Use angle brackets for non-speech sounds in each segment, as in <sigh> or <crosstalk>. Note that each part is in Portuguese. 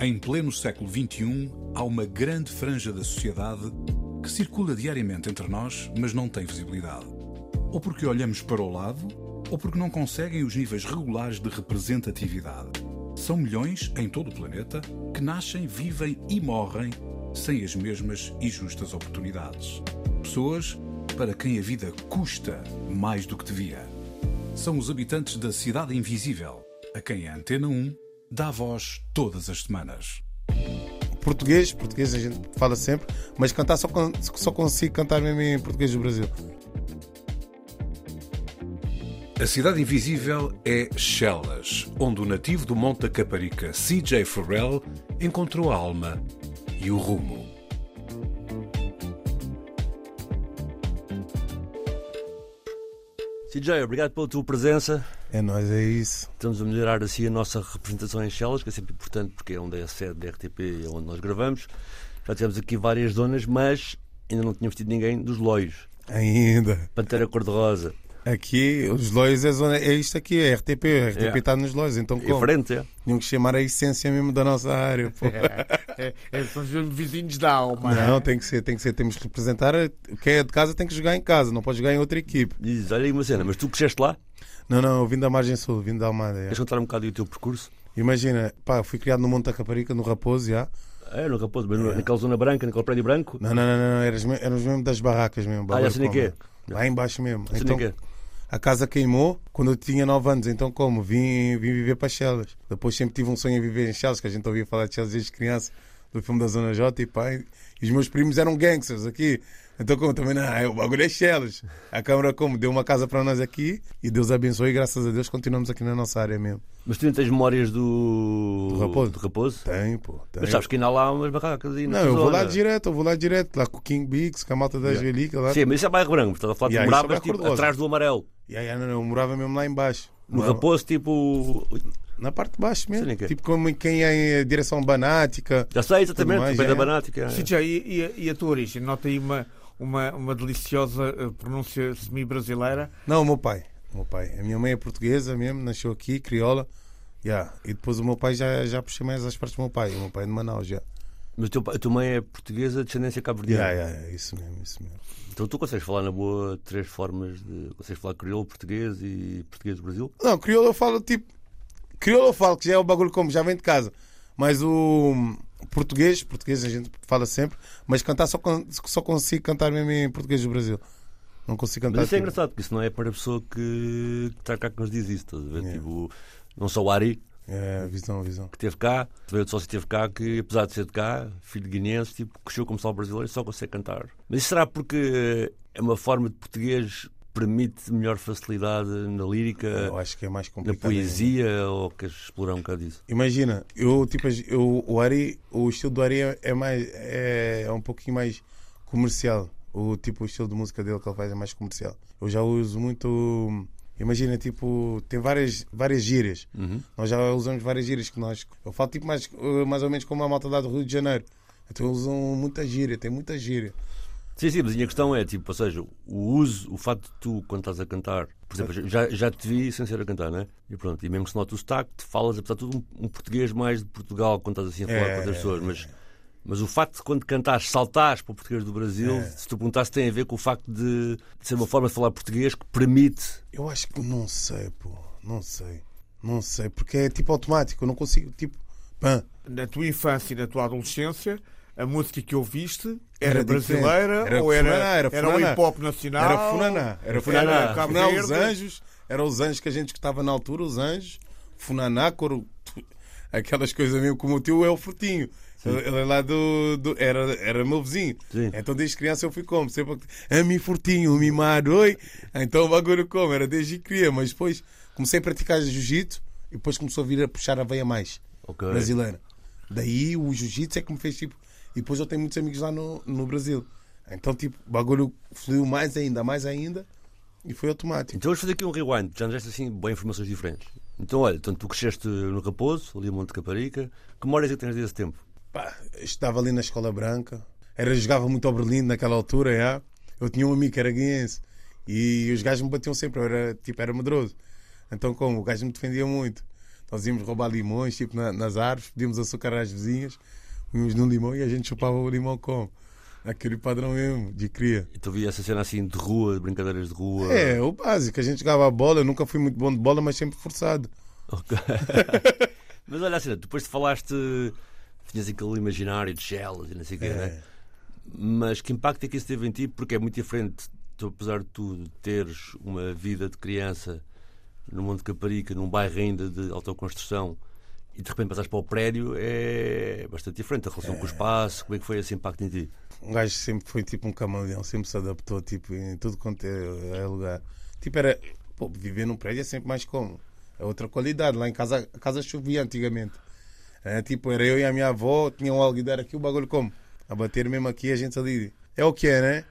Em pleno século XXI, há uma grande franja da sociedade que circula diariamente entre nós, mas não tem visibilidade. Ou porque olhamos para o lado, ou porque não conseguem os níveis regulares de representatividade. São milhões em todo o planeta que nascem, vivem e morrem sem as mesmas e justas oportunidades. Pessoas para quem a vida custa mais do que devia. São os habitantes da Cidade Invisível, a quem a Antena 1 dá voz todas as semanas. Português, português a gente fala sempre, mas cantar só, só consigo cantar mesmo em português do Brasil. A Cidade Invisível é Chelas, onde o nativo do Monte da Caparica, CJ Farrell, encontrou a alma e o rumo. CJ, obrigado pela tua presença. É nós, é isso. Estamos a melhorar assim a nossa representação em Chelas, que é sempre importante porque é onde é a sede da RTP e é onde nós gravamos. Já tivemos aqui várias zonas, mas ainda não tínhamos tido ninguém dos Loios. Ainda. Pantera Cor-de-Rosa. Aqui, os Lois é, zona, é isto aqui, é RTP. A RTP É. está nos Lois, então Em como? frente, é? Tinham que chamar a essência mesmo da nossa área. pô. É, é, são os vizinhos da alma. Não, tem que ser, tem que ser. Temos que representar. Quem é de casa tem que jogar em casa, não pode jogar em outra equipe. Diz, olha aí uma cena, mas tu cresceste lá? Não, não, eu vim da Margem Sul, vim da Almada. é. Queres contar um bocado aí o teu percurso? Imagina, pá, fui criado no Monte da Caparica, no Raposo, já. É, no Raposo, bem no- naquela zona branca, naquele prédio branco? Não, não, não, não, éramos me- éramos mesmo das barracas mesmo. Ah, bagulho quê. Lá embaixo mesmo. Sei Então, a casa queimou quando eu tinha 9 anos, então como? Vim, vim viver para Chelas. Depois sempre tive um sonho em viver em Chelas, que a gente ouvia falar de Chelas desde criança, do filme da Zona J e pá, e os meus primos eram gangsters aqui. Então como também, não, é, o bagulho é Chelas. A Câmara como? Deu uma casa para nós aqui e Deus abençoe e graças a Deus continuamos aqui na nossa área mesmo. Mas tu ainda tens memórias do. Do Raposo? Do Raposo? Tem, pô. Tem. Mas sabes que ainda há lá umas barracas aí Não, eu vou zona. lá direto, eu vou lá direto, lá com o King Bigs, com a malta da Yeah. Angelica lá. Sim, mas isso é bairro branco, estás a falar de Yeah, é tipo, atrás do amarelo. Ya, ya, não, não, eu morava mesmo lá embaixo. No Morava- Raposo, tipo. Na parte de baixo mesmo. Nem quê. Tipo como quem é em direção banática. Já sei exatamente, mais, pé é. da Banática. Sim, já, e, e a- e a tua origem? Nota aí uma, uma, uma deliciosa eh, pronúncia semi-brasileira. Não, o meu pai. O meu pai. A minha mãe é portuguesa mesmo, nasceu aqui, crioula. Ya. E depois o meu pai já, já puxei mais as partes do meu pai. O meu pai é de Manaus já. Mas teu pai- a tua mãe é portuguesa, de descendência cabo-verdiana. Ya, ya, ya, isso mesmo, isso mesmo. Então tu consegues falar na boa três formas de. Consegues falar crioulo, português e português do Brasil? Não, crioula eu falo tipo. Crioula eu falo que já é o bagulho como, já vem de casa. Mas o português, português a gente fala sempre, mas cantar só, só consigo cantar mesmo em português do Brasil. Não consigo cantar. Mas isso é tipo- engraçado, porque isso não é para a pessoa que que está cá que nos diz isso. Estás a ver? Yeah. Tipo, não só o Ari, É, visão, visão. que esteve cá, veio de sócio esteve cá, que apesar de ser de cá, filho de guineense, tipo, cresceu como sal brasileiro e só consegue cantar. Mas isso será porque é uma forma de português permite melhor facilidade na lírica, Eu acho que é mais na complicado. poesia, ou queres explorar um bocado disso? Imagina, eu tipo, eu, o Ari, o estilo do Ari é- é mais é, é um pouquinho mais comercial. O tipo o estilo de música dele que ele faz é mais comercial. Eu já uso muito Imagina, tipo, tem várias, várias gírias. Uhum. Nós já usamos várias gírias que nós. Eu falo tipo mais, eh, mais ou menos como a malta lá do Rio de Janeiro. Então usam muita gíria, tem muita gíria. Sim, sim, mas a minha questão é, tipo, ou seja, o uso, o facto de tu, quando estás a cantar, por exemplo, já, já te vi sem ser a cantar, né? E pronto, e mesmo que se nota o sotaque, tu falas, apesar de tudo, um, um português mais de Portugal, quando estás assim a falar É, com outras é, pessoas, mas, mas o facto de quando cantares, saltares para o português do Brasil, É. se tu perguntasse, tem a ver com o facto de, de ser uma forma de falar português que permite. Eu acho que não sei, pô. Não sei. Não sei. Porque é tipo automático. Eu não consigo, tipo. Pã. Na tua infância e na tua adolescência, a música que ouviste era, Era brasileira Era ou era, funaná, era era o funaná. hip hop nacional? Era Funaná. Era Funaná. Funaná. Cabo Funaná, os anjos. Eram os anjos que a gente escutava na altura, os anjos. Funaná, coro. <laughs> Aquelas coisas mesmo, como o tio é o frutinho. Ele é lá do. do- era, era meu vizinho. Sim. Então desde criança eu fui como? Sempre. A mi furtinho, mimado, oi. Então o bagulho como? Era desde criança. Mas depois comecei a praticar jiu-jitsu e depois começou a vir a puxar a veia mais Ok. brasileira. Daí o jiu-jitsu é que me fez tipo. E depois eu tenho muitos amigos lá no, no Brasil. Então, tipo, o bagulho fluiu mais ainda, mais ainda. E foi automático. Então vamos fazer aqui um rewind, já nos deste assim boas informações diferentes. Então, olha, então, tu cresceste no Raposo, ali em Monte de Caparica. Que memórias é que tens desse tempo? Pá, estava ali na Escola Branca. Era, jogava muito ao Berlim naquela altura, já. Eu tinha um amigo que era guiense. E os gajos me batiam sempre. Eu era, tipo, era medroso. Então, como? O gajo me defendia muito. Nós íamos roubar limões, tipo, na- nas árvores, pedíamos açúcar às vizinhas, íamos num limão e a gente chupava o limão como? Aquele padrão mesmo, de cria. Então vi essa cena assim de rua, de brincadeiras de rua. É, o básico. A gente jogava bola, eu nunca fui muito bom de bola, mas sempre forçado. Ok. <laughs> Mas olha assim, depois te falaste, tinhas aquele imaginário de shells e não sei o quê, É. né? Mas que impacto é que isso teve em ti? Porque é muito diferente, tu, apesar de tudo, teres uma vida de criança no Monte de Caparica, num bairro ainda de autoconstrução, e de repente passares para o prédio, é bastante diferente. A relação com o espaço, como é que foi esse impacto em ti? Um gajo sempre foi tipo um camaleão, sempre se adaptou tipo, em tudo quanto é, é lugar. Tipo, era. Pô, viver num prédio é sempre mais como. É outra qualidade. Lá em casa, a casa chovia antigamente. É, tipo, era eu e a minha avó, tinha um alguidar aqui, o bagulho como? A bater mesmo aqui, a gente ali. É o que é, né?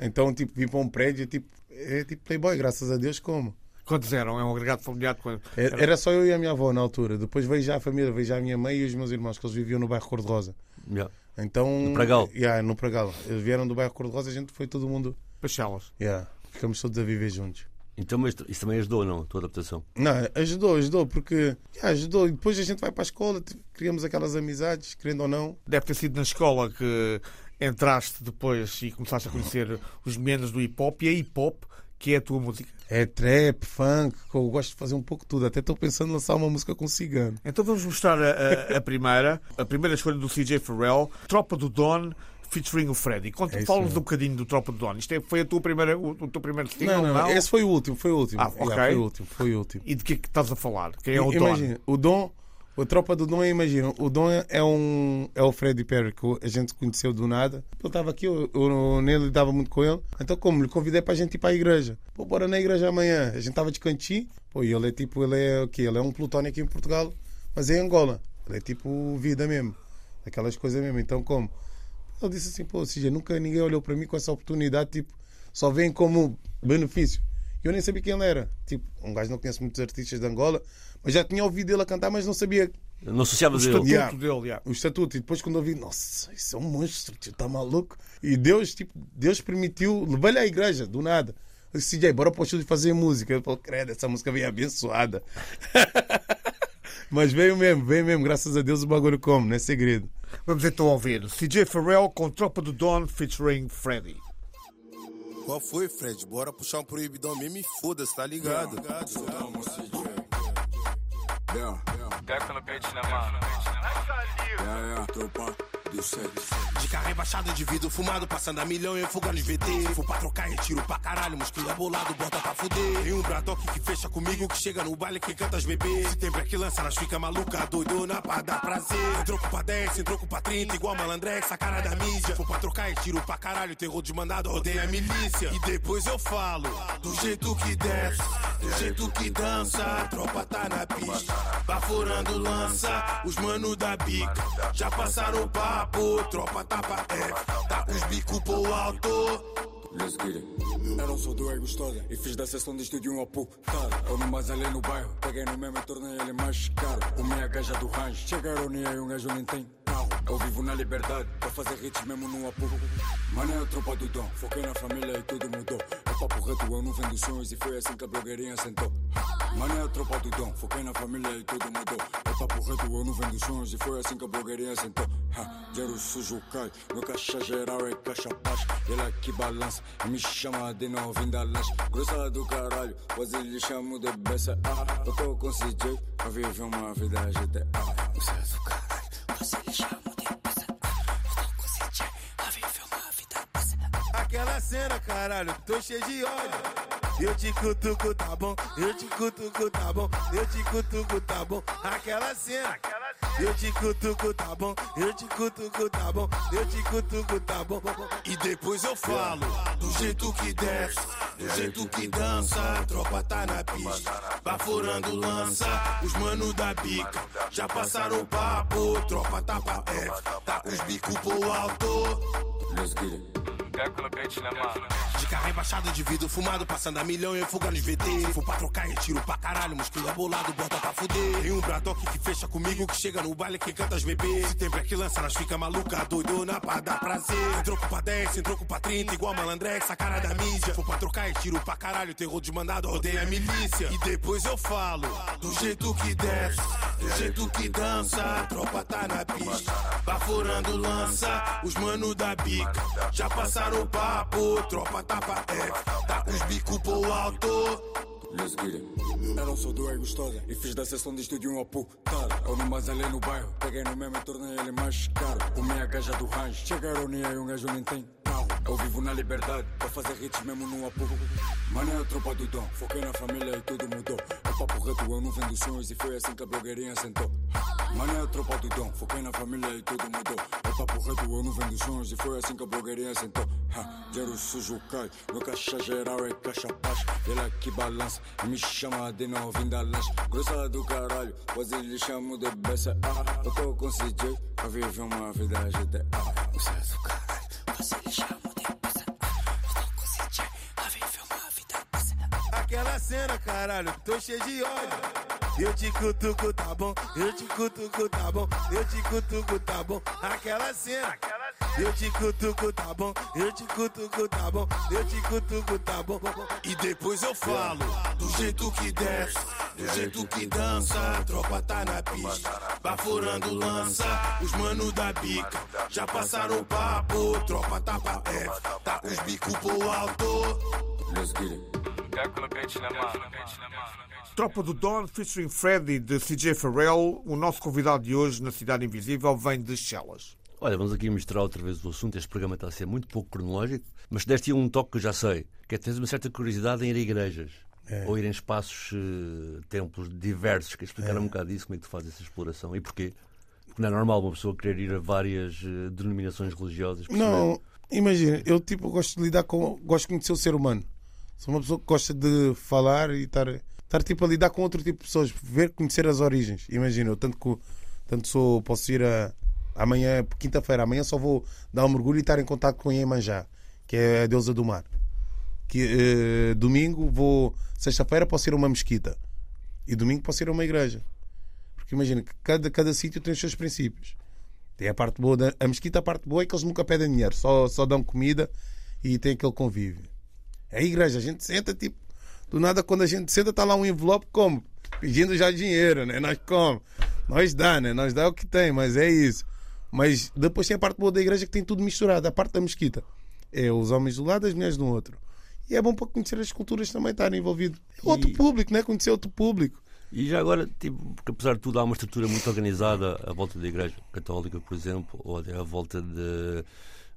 Então, tipo, vir para um prédio, tipo, é tipo playboy, graças a Deus, como? Quantos eram? É um agregado familiar. de quantos? É- Era só eu e a minha avó na altura. Depois veio já a família, veio já a minha mãe e os meus irmãos, que eles viviam no bairro Cor-de-Rosa. Yeah. Então, No Pragal? Yeah, no Pragal. Eles vieram do bairro Cor-de-Rosa, a gente foi todo mundo. Pachelas. Yeah, ficamos todos a viver juntos. Então, mas isso também ajudou, não? A tua adaptação. Não, ajudou, ajudou, porque yeah, ajudou. E depois a gente vai para a escola, criamos aquelas amizades, querendo ou não. Deve ter sido na escola que entraste depois e começaste a conhecer os meninos do hip hop e a hip hop, que é a tua música. É trap, funk, eu gosto de fazer um pouco de tudo. Até estou pensando em lançar uma música com cigano. Então vamos mostrar a, a- a primeira, a primeira escolha do CJ Farrell, Tropa do Don, featuring o Freddy. Conta, É Fala-nos um bocadinho do Tropa do Don. Isto é- foi a tua primeira, o, o teu primeiro single, Não, não, não? esse foi o último, foi o último. Ah, Yeah, ok. foi o último, foi o último. E de que é que estás a falar? Quem é o Don? Imagina, o Dom, a tropa do Dom, imagina, o Dom é um é o Freddie Perry que a gente conheceu do nada. Ele estava aqui, eu, eu nele dava muito com ele. Então, como lhe convidei para a gente ir para a igreja. Pô, bora na igreja amanhã. A gente estava de cantinho. Pô, e ele é tipo, ele é o quê? Ele é um plutónio aqui em Portugal, mas é em Angola. Ele é tipo vida mesmo. Aquelas coisas mesmo. Então, como? Ele disse assim, pô, ou seja, nunca ninguém olhou para mim com essa oportunidade, tipo, só vem como benefício. Eu nem sabia quem ele era. Tipo, um gajo não conhece muitos artistas de Angola, mas já tinha ouvido ele a cantar, mas não sabia Não O associavas a estatuto. Yeah. dele, yeah. o estatuto. E depois quando eu vi, nossa, isso é um monstro, tio, tá maluco? E Deus, tipo, Deus permitiu, levei-lhe à igreja, do nada. Eu disse, CJ, bora para o estúdio fazer música. Ele falou, credo, essa música veio abençoada. <laughs> mas veio mesmo, veio mesmo, graças a Deus o bagulho como, não é segredo. Vamos então ouvir CJ Farrell com Tropa do Don, featuring Freddy. Qual foi, Fred? Bora puxar um proibidão mesmo e foda-se, tá ligado? No pente, né, mano? Yeah, yeah, De carro rebaixado vidro fumado, passando a milhão em fuga nos VT. For pra trocar, retiro pra caralho, muscula bolado, bota pra fuder. Tem um bradock que fecha comigo, que chega no baile que canta as bebês. Se tem break lança, nós fica maluca, doidona pra dar prazer. Sem troco pra 10, sem troco pra 30, igual malandrex, a cara da mídia. For pra trocar, retiro pra caralho, terror de mandado, odeia a milícia. E depois eu falo, do jeito que desce, do jeito que dança. A tropa tá na pista, baforando lança, os manos da bica. Já passaram o papo, tropa tá pra F, tá os bico pro alto. Let's get it. Eu não sou do é gostosa e fiz da sessão de estúdio um aputada. Eu me basalei no bairro, peguei no mesmo e tornei ele mais caro. O minha gaja do rancho, chegaram e aí um gajo nem tem carro. Eu vivo na liberdade, pra fazer hits mesmo no apu. Mano, é a tropa do dom, foquei na família e tudo mudou. É papo reto, eu não vendo sonhos e foi assim que a blogueirinha sentou. Mano, é a tropa do dom, foquei na família e tudo mudou. É papo reto, eu não vendo sonhos e foi assim que a blogueirinha sentou. Dinheiro sujo cai, no caixa geral é caixa paz. Ele aqui balança e me chama de novinho da lanche. Grossa do caralho, quase lhe chamo de beça. Ah, eu tô com CJ, a viver uma vida GTA. Grossa do caralho, quase lhe chamo Aquela cena, caralho, tô cheio de ódio. Eu te cutuco, tá bom? Eu te cutuco, tá bom? Eu te cutuco, tá bom? Aquela cena. Eu te cutuco, tá bom? Eu te cutuco, tá bom? Eu te cutuco, tá bom? E depois eu falo, do jeito que desce, do jeito que dança. A tropa tá na pista, baforando lança. Os manos da bica já passaram o papo. Tropa tá pra F, tá os bico pro alto. Let's get it. De carro embaixado vidro fumado, passando a milhão e fuga nos VT. Se for pra trocar, retiro pra caralho, muscula bolado, bota pra fuder. Tem um Bradock que fecha comigo, que chega no baile, que canta as bebês. Se tem break lança, nós fica maluca, doidona pra dar prazer. Sem troco pra 10, sem troco pra 30, igual malandrex, a cara da mídia. Se for pra trocar, retiro pra caralho, terror de mandado, rodeia a milícia. E depois eu falo, do jeito que desce, do jeito que dança. A tropa tá na pista, baforando lança, os mano da bica. Já passaram o papo, tropa tá pra F, tá com os bico pro alto. Eu não sou do é gostosa e fiz da sessão de estúdio uma putada. Eu não ali no bairro, peguei no mesmo e tornei ele mais caro. Comi a gaja do rancho, chegaram nem aí um gajo nem tem carro. Eu vivo na liberdade, pra fazer hits mesmo num apu. Mano, é a tropa do dom, foquei na família e tudo mudou. É papo reto, eu não vendo sonhos e foi assim que a blogueirinha sentou. Mano, é tropa do dom, foquei na família e tudo mudou. É papo reto, eu não vendo sonhos e foi assim que a blogueirinha sentou. Ha, dinheiro sujo cai, no caixa geral é caixa paz. Ele aqui balança e me chama de novinho da lanche. Grossa do caralho, quase lhe chamo de beça. Ah, eu tô com CJ, pra viver uma vida GTA. Grossa do caralho, quase lhe chamo. Ah, eu. Aquela cena, caralho, tô cheio de ódio. Eu te cutuco, tá bom? Eu te cutuco, tá bom? Eu te cutuco, tá bom? Aquela cena. Eu te cutuco, tá bom? Eu te cutuco, tá bom? Eu te cutuco, tá bom? E depois eu falo, do jeito que desce, do jeito que dança. A tropa tá na pista, baforando lança. Os mano da bica já passaram o papo. Tropa tá pra F, tá os bico pro alto. Let's get it. Décula Beats na mano. Tropa do Don, featuring Freddy de CJ Farrell. O nosso convidado de hoje na Cidade Invisível vem de Chelas. Olha, vamos aqui misturar outra vez o assunto. Este programa está a ser muito pouco cronológico, mas deste um toque que eu já sei, que é que tens uma certa curiosidade em ir a igrejas. Ou ir em espaços, eh, templos diversos. Queres explicar um bocado disso, como é que tu fazes essa exploração e porquê? Porque não é normal uma pessoa querer ir a várias eh, denominações religiosas. Não, imagina, eu tipo gosto de lidar com. Gosto de conhecer o ser humano. Sou uma pessoa que gosta de falar e estar, estar tipo a lidar com outro tipo de pessoas, ver, conhecer as origens. Imagina, eu tanto que tanto sou, posso ir a, amanhã, quinta-feira, amanhã só vou dar um mergulho e estar em contato com Iemanjá, que é a deusa do mar. Que, eh, domingo vou, sexta-feira posso ir a uma mesquita e domingo posso ir a uma igreja. Porque imagina que cada, cada sítio tem os seus princípios. Tem a parte boa da a mesquita, a parte boa é que eles nunca pedem dinheiro, só, só dão comida e tem aquele convívio. A igreja, a gente senta tipo, do nada quando a gente senta está lá um envelope como? Pedindo já dinheiro, né? Nós como? Nós dá, né? Nós dá o que tem, mas é isso. Mas depois tem a parte boa da igreja que tem tudo misturado. A parte da mesquita é os homens do lado, as mulheres do outro. E é bom para conhecer as culturas também estarem envolvido. Outro E- público, né? Conhecer outro público. E já agora, tipo, porque apesar de tudo, há uma estrutura muito organizada à volta da Igreja Católica, por exemplo, ou até à volta de,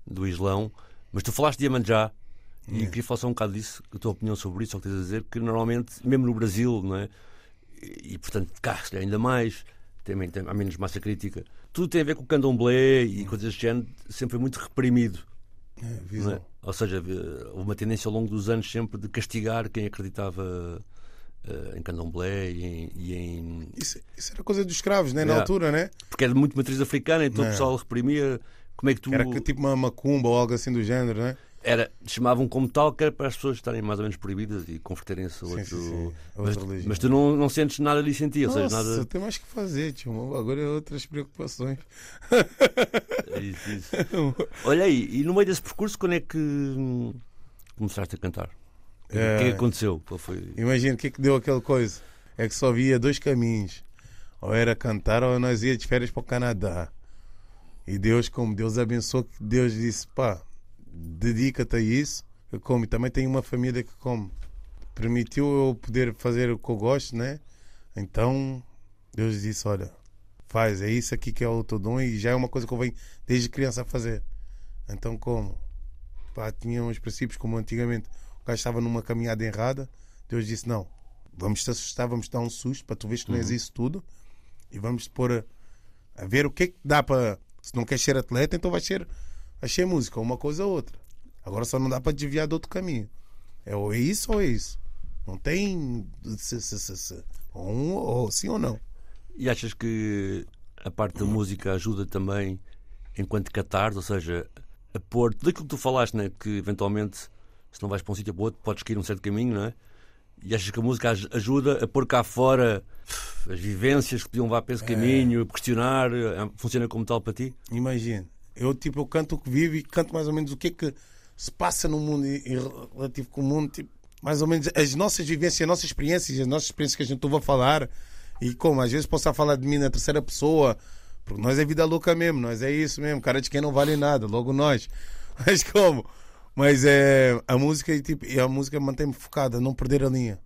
do Islão. Mas tu falaste de Iemanjá e queria falar só um bocado disso, a tua opinião sobre isso, só que tens a dizer que normalmente, mesmo no Brasil, não é? E, e, portanto, cá ainda mais, também tem, há menos massa crítica. Tudo tem a ver com o candomblé e coisas deste género, sempre foi muito reprimido. É, é? Ou seja, houve uma tendência ao longo dos anos sempre de castigar quem acreditava eh, em candomblé e em- e em Isso, isso era coisa dos escravos, né? Na altura, né? porque era muito matriz africana, então o É. pessoal reprimia. Como é que tu. Era que, tipo uma macumba ou algo assim do género, né? Era, chamavam como tal que era para as pessoas estarem mais ou menos proibidas e converterem-se a Sim, outro. sim, sim. A Mas, mas tu não, não sentes nada em ti, ou seja, nada. tem mais que fazer, tio. Agora é outras preocupações. É isso, isso. <laughs> Olha aí, e no meio desse percurso, quando é que hum, começaste a cantar? O que é que É. aconteceu? Foi? Imagina o que é que deu aquela coisa. É que só via dois caminhos. Ou era cantar ou nós ia de férias para o Canadá. E Deus, como Deus abençoou, que Deus disse, pá, dedica-te a isso. Eu como, e também tenho uma família que como. Permitiu eu poder fazer o que eu gosto, né? Então, Deus disse, olha, faz, é isso aqui que é o teu dom e já é uma coisa que eu venho desde criança a fazer. Então como? Pá, tinha uns princípios como antigamente o gajo estava numa caminhada errada, Deus disse, não, vamos te assustar, vamos te dar um susto para tu veres que não és isso tudo e vamos te pôr a, a ver o que é que dá para. Se não queres ser atleta, então vais ser, ser música, uma coisa ou outra. Agora só não dá para desviar de outro caminho. É ou é isso ou é isso. Não tem um ou sim ou não. E achas que a parte da música ajuda também enquanto catarse, ou seja, a pôr tudo aquilo que tu falaste, né? que eventualmente, se não vais para um sítio ou para outro, podes cair um certo caminho, não é? E achas que a música aj- ajuda a pôr cá fora as vivências que podiam levar para esse caminho, questionar, funciona como tal para ti? Imagina, eu tipo, eu canto o que vivo e canto mais ou menos o que é que se passa no mundo e, relativo com o mundo, tipo, mais ou menos as nossas vivências, as nossas experiências, as nossas experiências que a gente estava a falar. E como, às vezes posso falar de mim na terceira pessoa, porque nós é vida louca mesmo, nós é isso mesmo, cara de quem não vale nada, logo nós. <laughs> Mas como? Mas é a música tipo, e a música mantém-me focada, não perder a linha.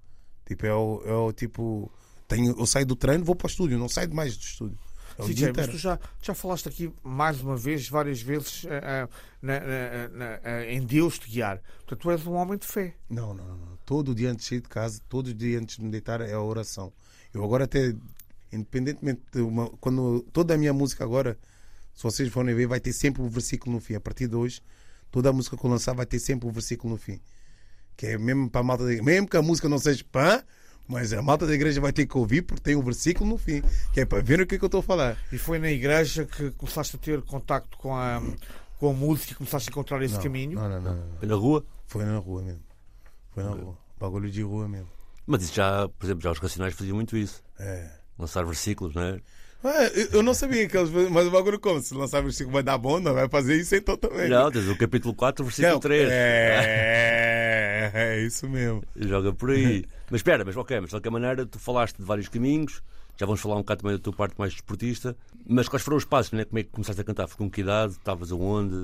Tipo, é o, é o tipo, tenho, eu saio do treino, vou para o estúdio, não saio mais do estúdio. É o Sim, mas tu já, já falaste aqui mais uma vez, várias vezes, eh, na- na- na- eh, em Deus te guiar. Portanto, tu és um homem de fé. Não, não, não. Todo dia antes de sair de casa, todo dia antes de me deitar é a oração. Eu agora até, independentemente de uma, quando toda a minha música agora, se vocês forem ver, vai ter sempre um versículo no fim. A partir de hoje, toda a música que eu lançar vai ter sempre um versículo no fim. Que é mesmo para a malta. Mesmo que a música não seja pã, mas a malta da igreja vai ter que ouvir porque tem um versículo no fim. Que é para ver o que, é que eu estou a falar. E foi na igreja que começaste a ter contacto com a, com a música e começaste a encontrar esse Não, caminho. Não, não, não, não. Foi na rua? Foi na rua mesmo. Foi na rua. Bagulho de rua mesmo. Mas isso já, por exemplo, já os racionais faziam muito isso. É. Lançar versículos, não é? Ah, eu- eu não sabia que eles mas o bagulho como? Se lançar versículo vai dar bom, não vai fazer isso então também. Não, tens o capítulo 4, versículo Não, 3. É, é isso mesmo. <laughs> Joga por aí. Mas espera, mas ok, mas de qualquer maneira, tu falaste de vários caminhos. Já vamos falar um bocado também da tua parte mais desportista. Mas quais foram os passos, né? Como é que começaste a cantar? Foi com que idade? Estavas aonde?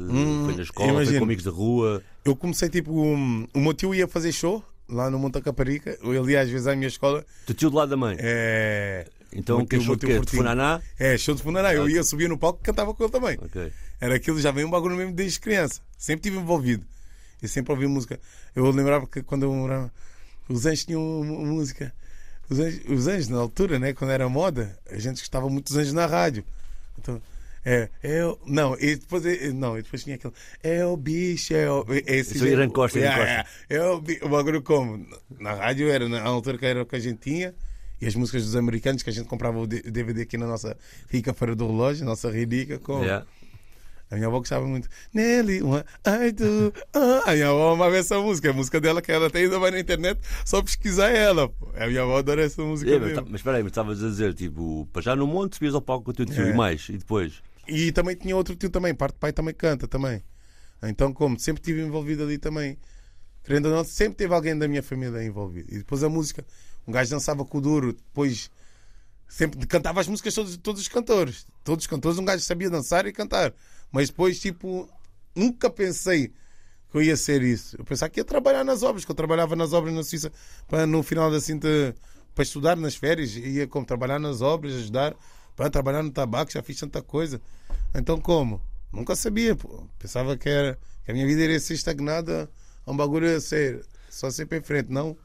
foi na escola? Foi imagino. com amigos da rua? Eu comecei tipo. Um, o meu tio ia fazer show lá no Monte Caparica. Eu ia às vezes à minha escola. Tu tio do lado da mãe. É, então, que show meu de tio quê? De. Funaná? É, show de funerário. Eu ia subir no palco e cantava com ele também. Ok. Era aquilo, já veio um bagulho mesmo desde criança. Sempre tive envolvido. E sempre ouvi música. Eu lembrava que quando eu morava, os anjos tinham música. Os anjos, os anjos, na altura, né, quando era moda, a gente gostava muito dos anjos na rádio. Então, é, é o- não, e depois, é, não, e depois tinha aquele, é o bicho, é o. é Esse Isso é Irã Costa, Irã é, é, é o, o bagulho como? Na rádio era, na altura que era o que a gente tinha. E as músicas dos americanos que a gente comprava o DVD aqui na nossa rica feira do relógio, nossa rica, como? Yeah. A minha avó gostava muito. Nelly, uma, I do. ah. A minha avó amava essa música. A música dela, que ela até ainda vai na internet só pesquisar ela. pô. A minha avó adora essa música É, mas, mesmo. tá- mas espera aí, mas estavas a dizer, tipo, para já no monte subias ao palco com o teu tio É. e mais, e depois? E também tinha outro tio também. Parte do pai também canta também. Então, como sempre estive envolvido ali também. Querendo ou não, sempre teve alguém da minha família envolvido. E depois a música. Um gajo dançava com o duro. Depois sempre cantava as músicas de todos, todos os cantores. Todos os cantores, um gajo sabia dançar e cantar. Mas depois, tipo, nunca pensei que eu ia ser isso. Eu pensava que ia trabalhar nas obras, que eu trabalhava nas obras na Suíça para no final da cinta para estudar nas férias, ia como trabalhar nas obras, ajudar, para trabalhar no tabaco, já fiz tanta coisa. Então como? Nunca sabia, pô. Pensava que era que a minha vida iria ser estagnada a um bagulho a ser só sempre em frente, não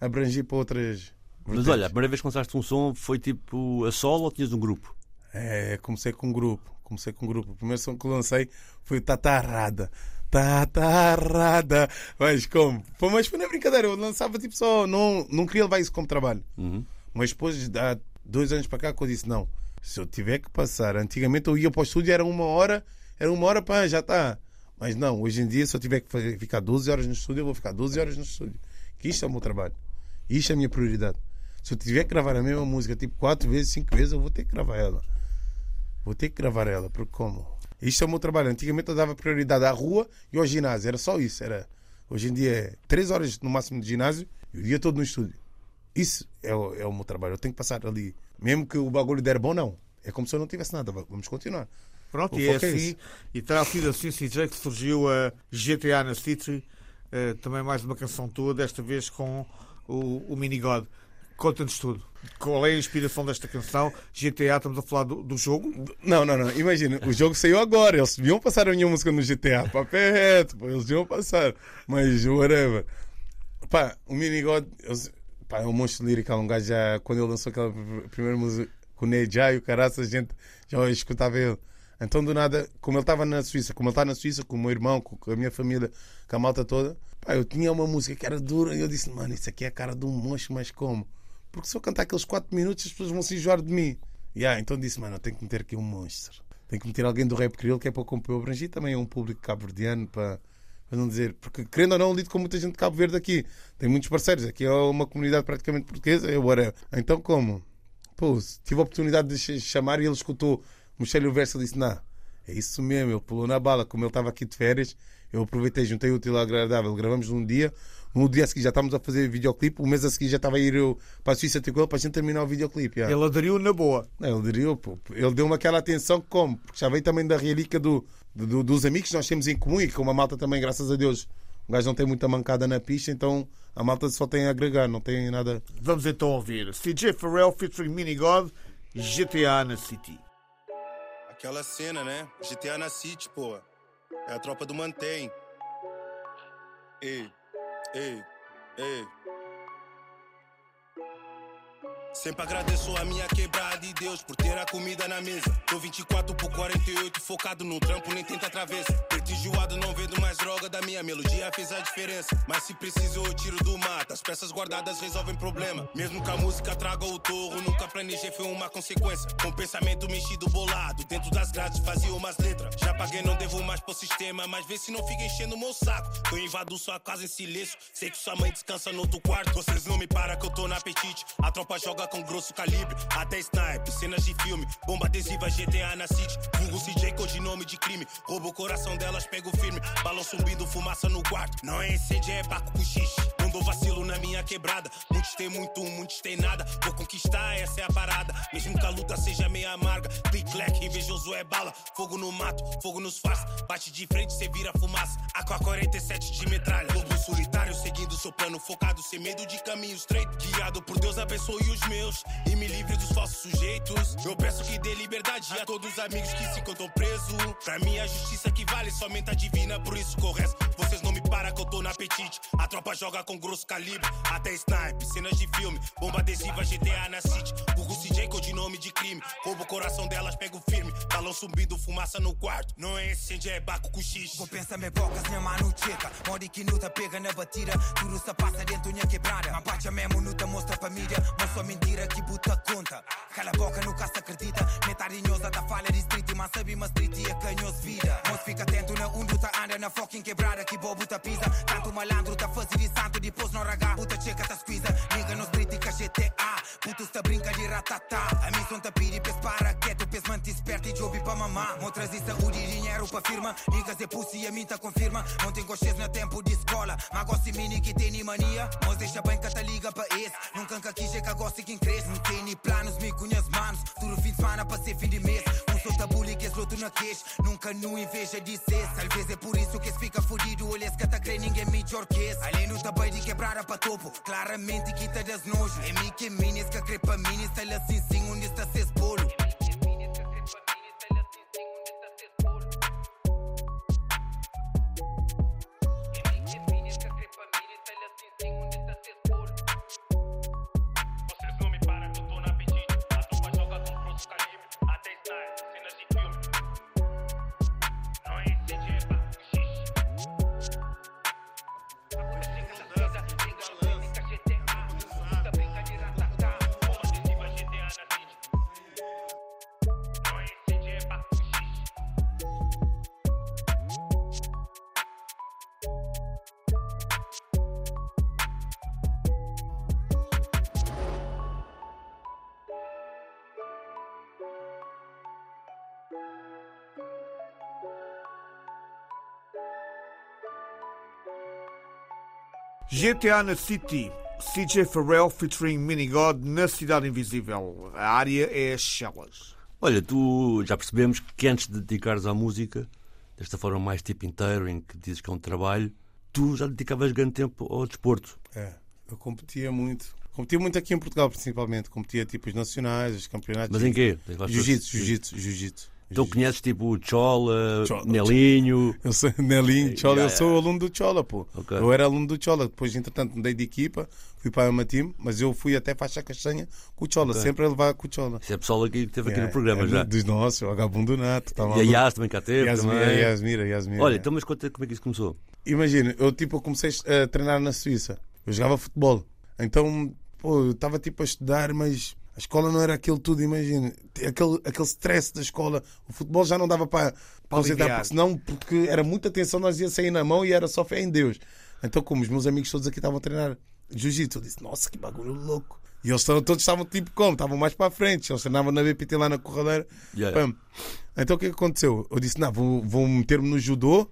abrangir para outras. Mas olha, a primeira vez que lançaste um som foi tipo a solo ou tinhas um grupo? É, comecei com um grupo. Comecei com um grupo. O primeiro som que lancei foi o Tatarrada. Tatarrada. Mas como? Foi, mas foi na brincadeira. Eu lançava tipo só. Não, não queria levar isso como trabalho. Uhum. Mas depois, há dois anos para cá, que eu disse: não. Se eu tiver que passar. Antigamente eu ia para o estúdio, era uma hora. Era uma hora para já está. Mas não, hoje em dia, se eu tiver que fazer- ficar 12 horas no estúdio, eu vou ficar 12 horas no estúdio. Que isto é o meu trabalho. Isto é a minha prioridade. Se eu tiver que gravar a mesma música, tipo, quatro vezes, cinco vezes, eu vou ter que gravar ela. Vou ter que gravar ela, porque como? Isto é o meu trabalho. Antigamente eu dava prioridade à rua e ao ginásio. Era só isso. Era... Hoje em dia é três horas no máximo de ginásio e o dia todo no estúdio. Isso é o, é o meu trabalho. Eu tenho que passar ali. Mesmo que o bagulho der bom, não. É como se eu não tivesse nada. Vamos continuar. Pronto, O e é é assim, esse. e terá sido assim, CJ, que surgiu a GTA na City, eh, também mais uma canção tua, desta vez com o, o Minigod. Conta-nos tudo. Qual é a inspiração desta canção? GTA, estamos a falar do, do jogo? Não, não, não. Imagina, o jogo saiu agora. Eles deviam passar a minha música no GTA. Papel reto, eles deviam passar. Mas, whatever. Pá, o Minigod. eles- Pá, é um monstro lírico. Um gajo já. Quando ele lançou aquela pr- primeira música com o Nejai o caraça, a gente já escutava ele. Então, do nada, como ele estava na Suíça, como ele está na Suíça, com o meu irmão, com a minha família, com a malta toda, pá, eu tinha uma música que era dura e eu disse, mano, isso aqui é a cara de um monstro, mas como? Porque se eu cantar aqueles 4 minutos, as pessoas vão se enjoar de mim. Yeah, então disse, mano, tenho que meter aqui um monstro. Tenho que meter alguém do rap crioulo que é para. Eu abrangi também um público cabo-verdiano para, para não dizer. Porque, querendo ou não, lido com muita gente de Cabo Verde aqui. Tem muitos parceiros. Aqui é uma comunidade praticamente portuguesa. Eu era. Então, como? Pô, tive a oportunidade de ch- chamar e ele escutou. Mostrei-lhe o verso e disse: Não, é isso mesmo. Ele pulou na bala. Como ele estava aqui de férias, eu aproveitei, juntei o útil ao agradável. Gravamos num dia. No dia a seguir já estávamos a fazer videoclipe. O mês a seguir já estava a ir eu para a Suíça ter com ele para a gente terminar o videoclipe. já. Ele aderiu na boa. Ele diriu, pô. Ele deu-me aquela atenção como? Porque já veio também da relíquia do, do- dos amigos que nós temos em comum e que uma malta também, graças a Deus, o gajo não tem muita mancada na pista, então a malta só tem a agregar, não tem nada. Vamos então ouvir CJ Pharrell featuring Mini God, GTA na City. Aquela cena, né? GTA na City, pô. É a tropa do Mantém. Ei, ei, ei. Sempre agradeço a minha quebrada e Deus por ter a comida na mesa. Tô 24 por 48, focado no trampo, nem tenta travessa. Preto enjoado, não vendo mais droga da minha melodia fez a diferença. Mas se preciso, eu tiro do mato. As peças guardadas resolvem problema. Mesmo que a música traga o torro, nunca planejei, foi uma consequência. Com pensamento mexido, bolado. Dentro das grades fazia umas letras. Já paguei, não devo mais pro sistema. Mas vê se não fica enchendo o meu saco. Eu invado sua casa em silêncio. Sei que sua mãe descansa no outro quarto. Vocês não me param que eu tô no apetite. A tropa joga com grosso calibre. Até snipe, cenas de filme. Bomba adesiva GTA na City. Vulgo CJ codinome de crime. Roubo o coração delas, pego firme. Balão subindo, fumaça no quarto. Não é incêndio, é baco com xixi. Não vacilo na minha quebrada. Muitos tem muito, muitos tem nada. Vou conquistar, essa é a parada. Mesmo que a luta seja meio amarga. Click, clack, invejoso é bala. Fogo no mato, fogo nos faz. Bate de frente, cê vira fumaça. AK-47 de metralha. Lobo solitário, seguindo seu plano. Focado, sem medo de caminho estreito. Guiado por Deus, abençoe os meus. E me livre dos falsos sujeitos. Eu peço que dê liberdade a todos os amigos que se encontram presos. Pra mim, a justiça que vale somente a divina. Por isso que o resto, vocês não me param que eu tô no apetite. A tropa joga com grosso calibre. Até snipe, cenas de filme. Bomba adesiva GTA na City. Google CJ de nome de crime. Roubo o coração delas, pego firme. Balão subindo, fumaça no quarto. Não é incêndio, é baco com xixi. Compensa me bocas, minha mano checa Mori que nuta pega na batida Tudo se passa dentro minha quebrada Mas bate mesmo nuta mostra pra mídia Mas só mentira que buta conta Cala a boca, nunca se acredita Metarinhosa da falha de street Mas sabe uma street e a canhoso vida Moço fica atento na unduta Anda na fucking quebrada que bobo tá pisa Tanto malandro tá fazer de santo Depois Brinca de ratatá A missão tá pedi pes para quieto Pes manti esperto e job pra mamar Mostras e saúde e dinheiro pra firma Niggas é pussy e a mim tá confirma Não tem gostes no tempo de escola Mas gosto mini que tem ni mania Mas deixa bem que tá liga pra esse Nunca quis é que gosto quem cresce Não tem ni planos, me conhece manos Tudo fim de semana pra ser fim de mês na queixa Nunca nu inveja ser Talvez é por isso que esse fica fudido Olha esse tá crê ninguém melhor que esse Além no tabai de quebrada pra topo Claramente quita das nojo. É mim que mini, esse que crê pra mim Está lá assim sim, onde está ses bolo GTA na City. CJ Pharrell featuring Mini God na Cidade Invisível. A área é as Chelas. Olha, tu já percebemos que antes de dedicares à música, desta forma mais tipo inteiro, em que dizes que é um trabalho, tu já dedicavas grande tempo ao desporto. É, eu competia muito. Competia muito aqui em Portugal, principalmente. Competia tipo os nacionais, os campeonatos. Mas em quê? Jiu-jitsu, jiu-jitsu, jiu-jitsu. Então conheces tipo o Chola, Chola, Nelinho. Eu sou Nelinho, Chola, Yeah, eu sou aluno do Chola, pô. Ok. Eu era aluno do Chola. Depois, entretanto, mudei de equipa, fui para a Ama Team, mas eu fui até faixa castanha com o Chola, Ok. sempre a levar com o Chola. Isso é pessoal aqui que esteve aqui Yeah, no programa é já. Dos nossos, o Agabundo Nato. tá E a. Yas também cá teve. Yasmira, também. Yasmira, Yasmira. Olha, então mas conta como é que isso começou. Imagina, eu tipo eu comecei a treinar na Suíça. Eu jogava futebol. Então, pô, eu estava tipo a estudar, mas escola não era aquilo tudo, imagina. Aquele, aquele stress da escola. O futebol já não dava para aliviar. porque senão porque era muita tensão, nós ia sair na mão e era só fé em Deus. Então, como os meus amigos todos aqui estavam a treinar jiu-jitsu, eu disse, nossa, que bagulho louco. E eles todos estavam tipo como? Estavam mais para a frente. Eles treinavam na BPT lá na corradeira. Yeah. Pam. Então o que é que aconteceu? Eu disse, não, vou, vou meter-me no judô.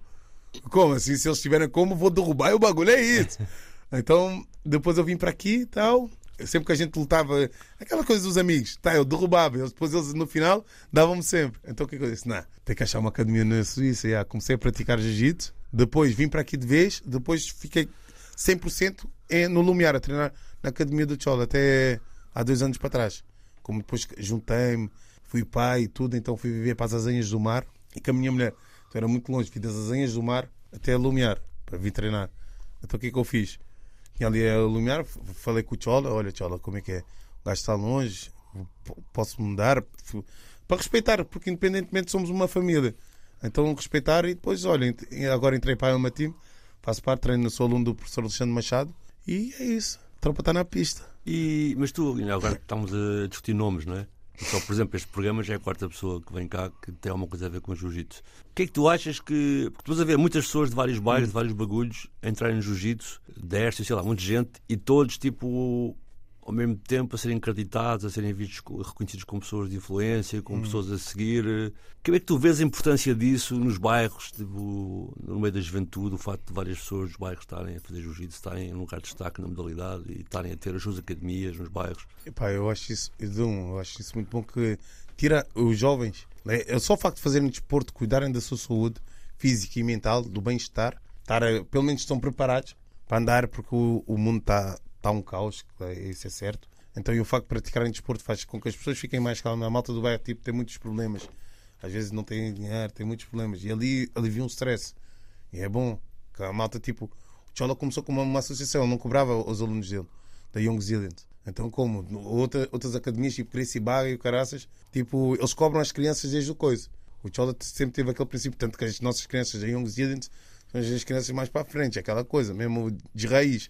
Como assim? Se eles tiverem como, vou derrubar e o bagulho é isso. <laughs> então, depois eu vim para aqui e tal. Sempre que a gente lutava, aquela coisa dos amigos, tá, eu derrubava. Eles, depois eles no final davam-me sempre. Então o que é que eu disse? Não, tem que achar uma academia na Suíça. Já. Comecei a praticar jiu-jitsu. Depois vim para aqui de vez. Depois fiquei 100% em- no Lumiar a treinar na academia do Chola até há dois anos para trás. Como depois juntei-me, fui pai e tudo, então fui viver para as Azenhas do Mar e com a minha mulher. Então era muito longe, fui das Azenhas do Mar até a Lumiar para vir treinar. Então o que é que eu fiz? Tinha ali a Lumiar, f- falei com o Chola, olha Chola, como é que é? O gajo está longe, posso mudar? Para respeitar, porque independentemente somos uma família. Então respeitar e depois, olha, agora entrei para a Alma Team, faço parte, treino, sou aluno do professor Alexandre Machado e é isso. A tropa está na pista. E, mas tu, agora estamos a discutir nomes, não é? Só, por exemplo, este programa já é a quarta pessoa que vem cá que tem alguma coisa a ver com jiu-jitsu. O que é que tu achas que. Porque tu vas a ver muitas pessoas de vários bairros, de vários bagulhos, entrarem no jiu-jitsu, desta, sei lá, muita gente, e todos, tipo, ao mesmo tempo a serem acreditados, a serem vistos, co- reconhecidos como pessoas de influência, como pessoas a seguir. Como é que tu vês a importância disso nos bairros, tipo, no meio da juventude, o facto de várias pessoas dos bairros estarem a fazer jiu-jitsu, estarem em um lugar de destaque na modalidade e estarem a ter as suas academias nos bairros? Epá, eu acho isso, eu acho isso muito bom que tira os jovens. Né? É só o facto de fazerem desporto, cuidarem da sua saúde física e mental, do bem-estar, estar, pelo menos estão preparados para andar, porque o, o mundo está tá um caos, é- isso é certo. Então, e o facto de praticarem desporto faz com que as pessoas fiquem mais calmas. A malta do bairro tipo, tem muitos problemas. Às vezes não tem dinheiro, tem muitos problemas. E ali alivia um stress. E é bom. Que a malta, tipo, o Chola começou como uma associação, não cobrava os alunos dele, da Young Zealand. Então, como? Outra, outras academias, tipo Gracie Barra e o Caraças, tipo, eles cobram as crianças desde o coisa. O Chola sempre teve aquele princípio, tanto que as nossas crianças da Young Zealand são as crianças mais para frente, aquela coisa, mesmo de raiz.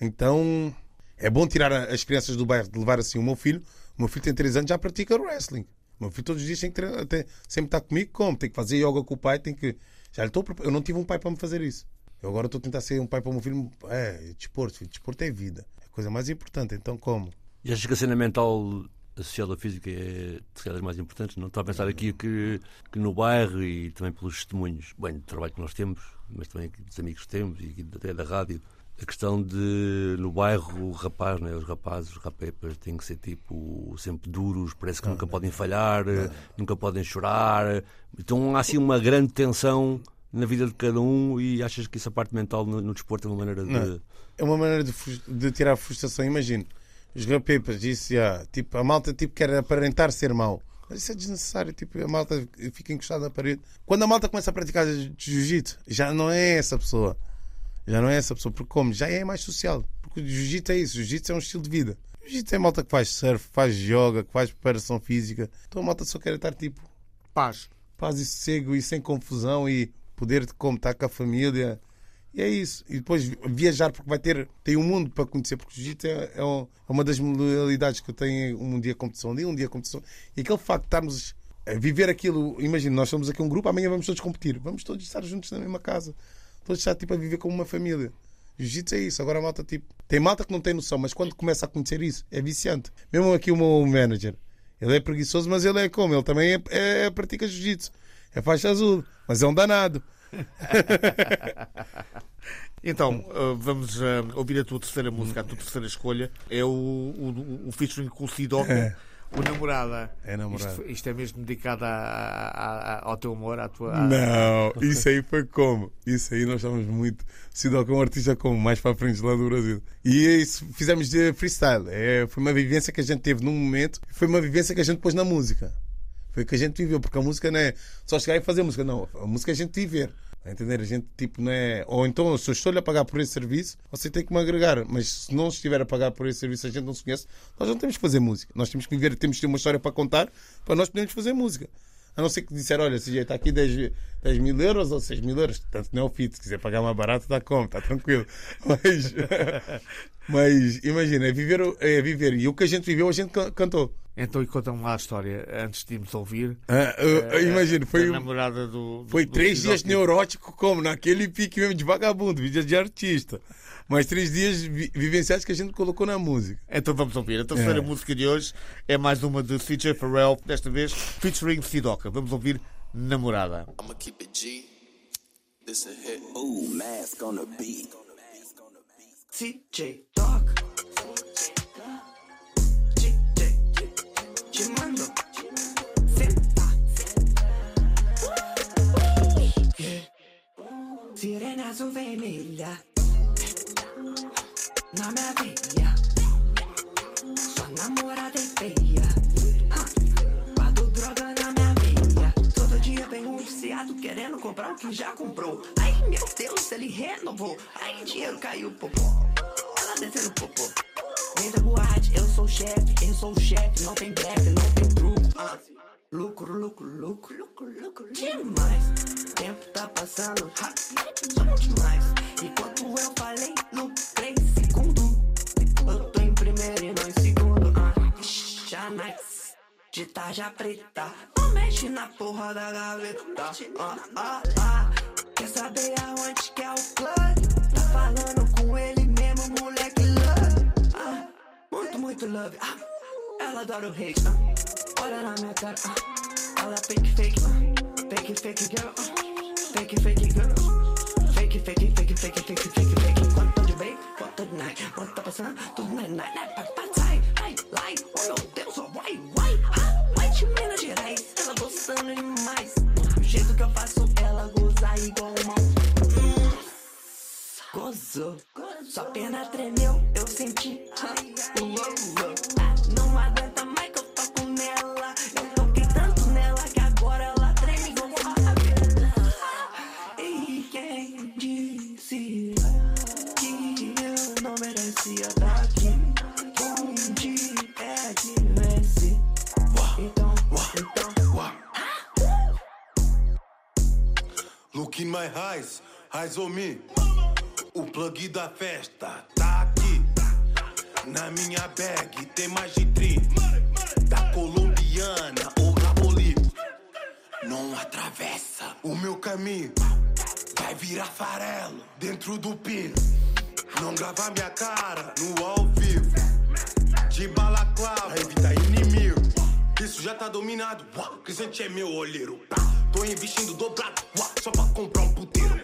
Então, é bom tirar as crianças do bairro, de levar assim o meu filho. O meu filho tem 3 anos, já pratica wrestling. O meu filho todos os dias tem que treinar, tem- sempre está comigo, como? Tem que fazer yoga com o pai, tem que. Já estou Eu não tive um pai para me fazer isso. Eu agora estou a tentar ser um pai para o meu filho. É, desporto, filho. Desporto é vida. É a coisa mais importante. Então, como? E achas que a cena mental associada à física é calhar das mais importantes? Não estou a pensar aqui que, que no bairro e também pelos testemunhos, bem, do trabalho que nós temos, mas também dos amigos que temos e até da rádio, a questão de no bairro o rapaz, né, os rapazes, os rapepas têm que ser tipo sempre duros, parece que nunca podem falhar, nunca podem chorar. Então há assim uma grande tensão na vida de cada um e achas que essa parte mental no, no desporto é uma maneira de. Não. É uma maneira de, de tirar a frustração. Imagino, os rapepas, isso já, tipo, a malta tipo, quer aparentar ser mau. Mas isso é desnecessário, tipo, a malta fica encostada na parede. Quando a malta começa a praticar jiu-jitsu, já não é essa pessoa. Já não é essa pessoa, porque como? Já é mais social. Porque o jiu-jitsu é isso, o jiu-jitsu é um estilo de vida. O jiu-jitsu é malta que faz surf, faz yoga, que faz preparação física. Então a malta só quer estar tipo Paz. paz e sossego e sem confusão e poder de como estar com a família. E é isso. E depois viajar, porque vai ter tem um mundo para conhecer, porque o jiu-jitsu é, é é uma das modalidades que eu tenho um dia competição ali, um dia competição. E aquele facto de estarmos a viver aquilo, imagina, nós somos aqui um grupo, amanhã vamos todos competir, vamos todos estar juntos na mesma casa, todos estar tipo a viver como uma família. Jiu-jitsu é isso. Agora a malta, tipo, tem malta que não tem noção, mas quando começa a conhecer isso, é viciante. Mesmo aqui o meu manager, ele é preguiçoso, mas ele é como? Ele também é, é, é pratica jiu-jitsu. É faixa azul, mas é um danado. <laughs> Então, uh, vamos uh, ouvir a tua terceira música, a tua terceira escolha. É o, o, o featuring com o Sidoca, É. o Namorada. É Namorada. Isto, isto é mesmo dedicado a- a- a- ao teu amor, à tua. Não, isso aí foi como? Isso aí nós estamos muito. Sidoca é um artista como? Mais para a frente lá do Brasil. E é isso fizemos de freestyle. É, foi uma vivência que a gente teve num momento, foi uma vivência que a gente pôs na música. Foi que a gente viveu, porque a música não é só chegar e fazer música, não. A música é a gente viver. A entender? A gente, tipo, não é. Ou então, se eu estou-lhe a pagar por esse serviço, você tem que me agregar. Mas se não estiver a pagar por esse serviço, a gente não se conhece, nós não temos que fazer música. Nós temos que viver, temos que ter uma história para contar para nós podermos fazer música. A não ser que disser, olha, CJ, está aqui 10, 10 mil euros ou 6 mil euros. Tanto não é o fit. Se quiser pagar mais barato, dá como, está tranquilo. <laughs> Mas, <laughs> mas imagina, é viver, é viver. E o que a gente viveu, a gente can- cantou. Então, e conta-me lá a história, antes de irmos ouvir. Ah, eu- imagina, foi, a um- namorada do. do- foi do três dias neurótico, como naquele pique mesmo de vagabundo, vídeos de artista. Mas três dias vi- vivenciados que a gente colocou na música. Então vamos ouvir. A terceira É. música de hoje é mais uma de CJ Farrell, desta vez featuring Sidoca. Vamos ouvir Namorada. I'ma keep it G. This a hit. Ooh, mask on the beat. CJ Doc. Te mando. Sirena azul vermelha na minha veia. Sua namorada é feia. Guardo droga na minha veia. Todo dia vem um viciado querendo comprar o que já comprou. Ai meu Deus, ele renovou. Ai, dinheiro caiu, popô. Ela descendo popô. Vem da boate, eu sou o chefe, eu sou o chefe. Não tem blefe, não tem truco. Ah, lucro, lucro, lucro, lucro, lucro. Demais. Tempo tá passando rápido demais. Enquanto eu falei, lucrei segundo. Eu tô em primeiro e não em segundo. Ah. De tarja preta, não mexe na porra da gaveta. Ah, ah, ah. Quer saber aonde que é o plug? Tá falando com ele mesmo, moleque muito, muito love. Ah, ela adora o hate. Ah, olha na minha cara. Ah, ela fake, fake. Ah, fake, fake girl. Ah, fake, fake girl. Fake, fake, fake, fake, fake, fake, fake. Quanto de bem, quanto de night. Quanto tá passando, tudo night, night, night. Pra, pra, sai, ai, lai. Oh meu Deus, oh, uai, uai. Ah, uai de Minas Gerais. Ela gostando demais. O jeito que eu faço ela gozar igual uma. Gozou, sua perna tremeu, eu senti. uou, uou. Ah, Não aguenta mais que eu toco nela. Eu toquei tanto nela que agora ela treme igual uma E quem disse que eu não merecia estar aqui? Onde é que vence? Então, então. Look in my eyes, eyes on me. O plug da festa tá aqui. Na minha bag tem mais de 30. Da colombiana ou Bolívia. Não atravessa o meu caminho. Vai virar farelo dentro do pino. Não grava minha cara no ao vivo. De balaclava, evitar inimigo. Isso já tá dominado. Uá, Crescente é meu olheiro. Tô investindo dobrado. Só pra comprar um puteiro.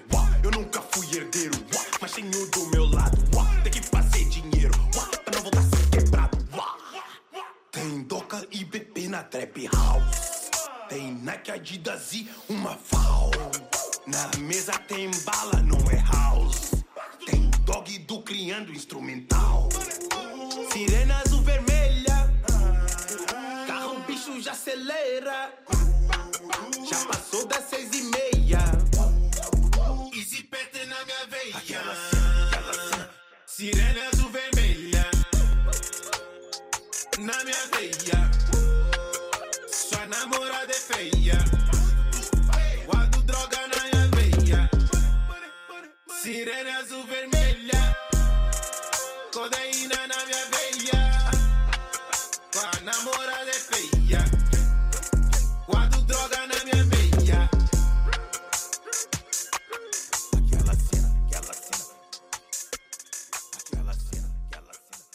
House. Tem Nike, Adidas e uma FAO. Na mesa tem bala, não é house. Tem dog do criando instrumental. Sirena azul vermelha. Carro bicho já acelera. Já passou das seis e meia. Easy pet na minha veia. Sirena azul vermelha. Na minha veia. Namorada é feia. Guardo droga na minha veia. Sirena azul vermelha.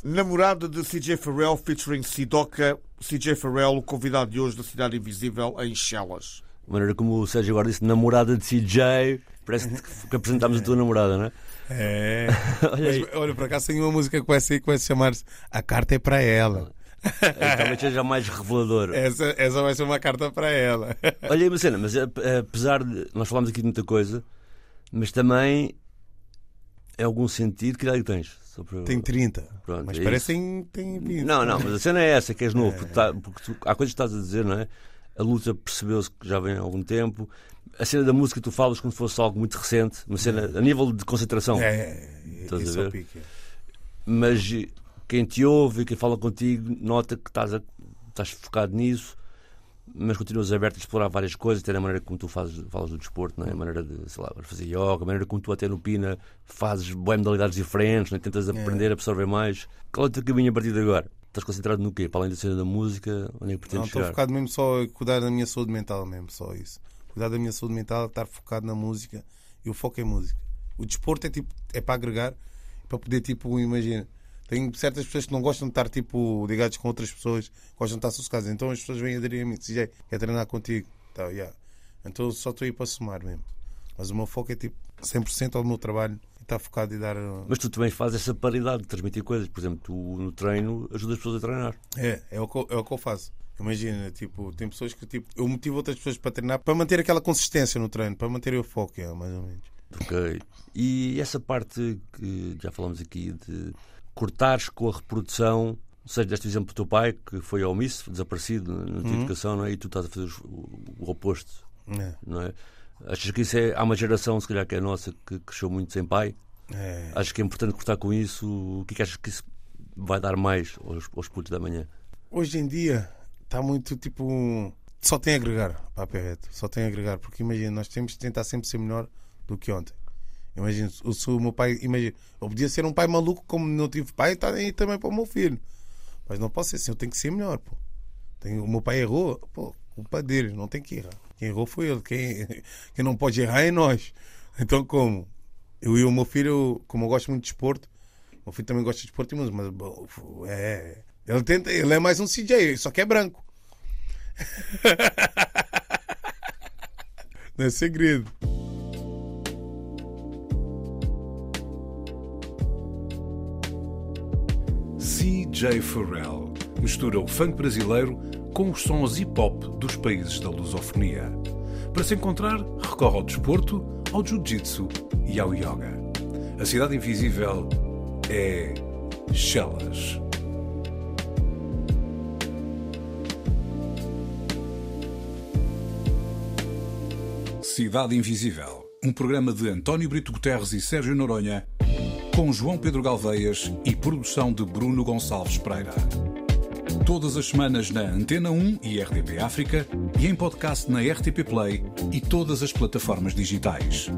Namorada de CJ Farrell featuring Sidoca. CJ Farrell, o convidado de hoje da Cidade Invisível em Chelas. A maneira como o Sérgio agora disse, namorada de CJ, parece que, <laughs> apresentámos a tua namorada, não é? É. <laughs> Olha. Mas, olha, por acaso tem uma música que vai sair que vai se chamar-se A Carta é para ela. Aí Talvez seja mais revelador. <laughs> Essa, essa vai ser uma carta para ela. Olha aí uma cena, mas ap- apesar de. Nós falámos aqui de muita coisa, mas também. É algum sentido que idade tens? Para- Tem 30. Pronto, mas é parece isso. que tem, tem 20. Não, não, mas a cena é essa, que és novo. Porque, tá- porque tu- há coisas que estás a dizer, não é? A luta percebeu-se que já vem há algum tempo. A cena da música tu falas como se fosse algo muito recente, uma cena a nível de concentração. É, é, Estás a é ver? pique. Mas eh, quem te ouve, quem fala contigo, nota que estás, a- estás focado nisso. Mas continuas aberto a explorar várias coisas, até na maneira como tu fazes, falas do desporto, não é? a maneira de, sei lá, fazer yoga, a maneira como tu até no Pina fazes boas modalidades diferentes, não é? tentas aprender, absorver mais. Qual é o teu caminho a partir de agora? Estás concentrado no quê? Para além da cena da música, onde é que Não, pretendes estou chegar? focado mesmo só em cuidar da minha saúde mental mesmo, só isso. Cuidar da minha saúde mental, estar focado na música e o foco é música. O desporto é tipo, é para agregar, para poder tipo, imagina, tem certas pessoas que não gostam de estar tipo ligados com outras pessoas, gostam de estar sossegados. Então as pessoas vêm aderir a mim, dizem, "Jay, quer treinar contigo. Tá, yeah. Então só estou aí para somar mesmo. Mas o meu foco é tipo 100% ao meu trabalho e estar focado e dar. uh, Mas tu também fazes essa paridade de transmitir coisas. Por exemplo, tu no treino ajudas as pessoas a treinar. É, é o que eu, é o que eu faço. Imagina, tipo, tem pessoas que tipo, eu motivo outras pessoas para treinar para manter aquela consistência no treino, para manter o foco, é, mais ou menos. Ok. E essa parte que já falamos aqui de cortares com a reprodução, seja, deste exemplo do teu pai, que foi omisso, desaparecido na tua educação, não é? e tu estás a fazer o, o oposto, É, não é? Achas que isso é. Há uma geração, se calhar, que é a nossa, que cresceu muito sem pai. é. Achas que é importante cortar com isso? O que é que achas que isso vai dar mais aos, aos putos da manhã? Hoje em dia está muito tipo. Só tem a agregar para a Perreto, só tem a agregar, porque imagina, nós temos de tentar sempre ser melhor do que ontem. Imagina, sou o meu pai, imagina, eu podia ser um pai maluco como não tive pai, está aí também para o meu filho. Mas não posso ser assim, eu tenho que ser melhor, pô. Tenho- o meu pai errou, pô, culpa dele, não tem que errar. Quem errou foi ele, quem, <laughs> quem não pode errar é nós. Então como? Eu e o meu filho, como eu gosto muito de esporte, o meu filho também gosta de esporte e música, mas é. Ele, tenta, ele é mais um CJ, só que é branco. <laughs> Não é segredo. CJ Farrell mistura o funk brasileiro com os sons hip hop dos países da lusofonia. Para se encontrar, recorre ao desporto, ao jiu-jitsu e ao yoga. A cidade invisível é Chelas. Cidade Invisível, um programa de António Brito Guterres e Sérgio Noronha, com João Pedro Galveias e produção de Bruno Gonçalves Pereira. Todas as semanas na Antena 1 e RDP África e em podcast na RTP Play e todas as plataformas digitais.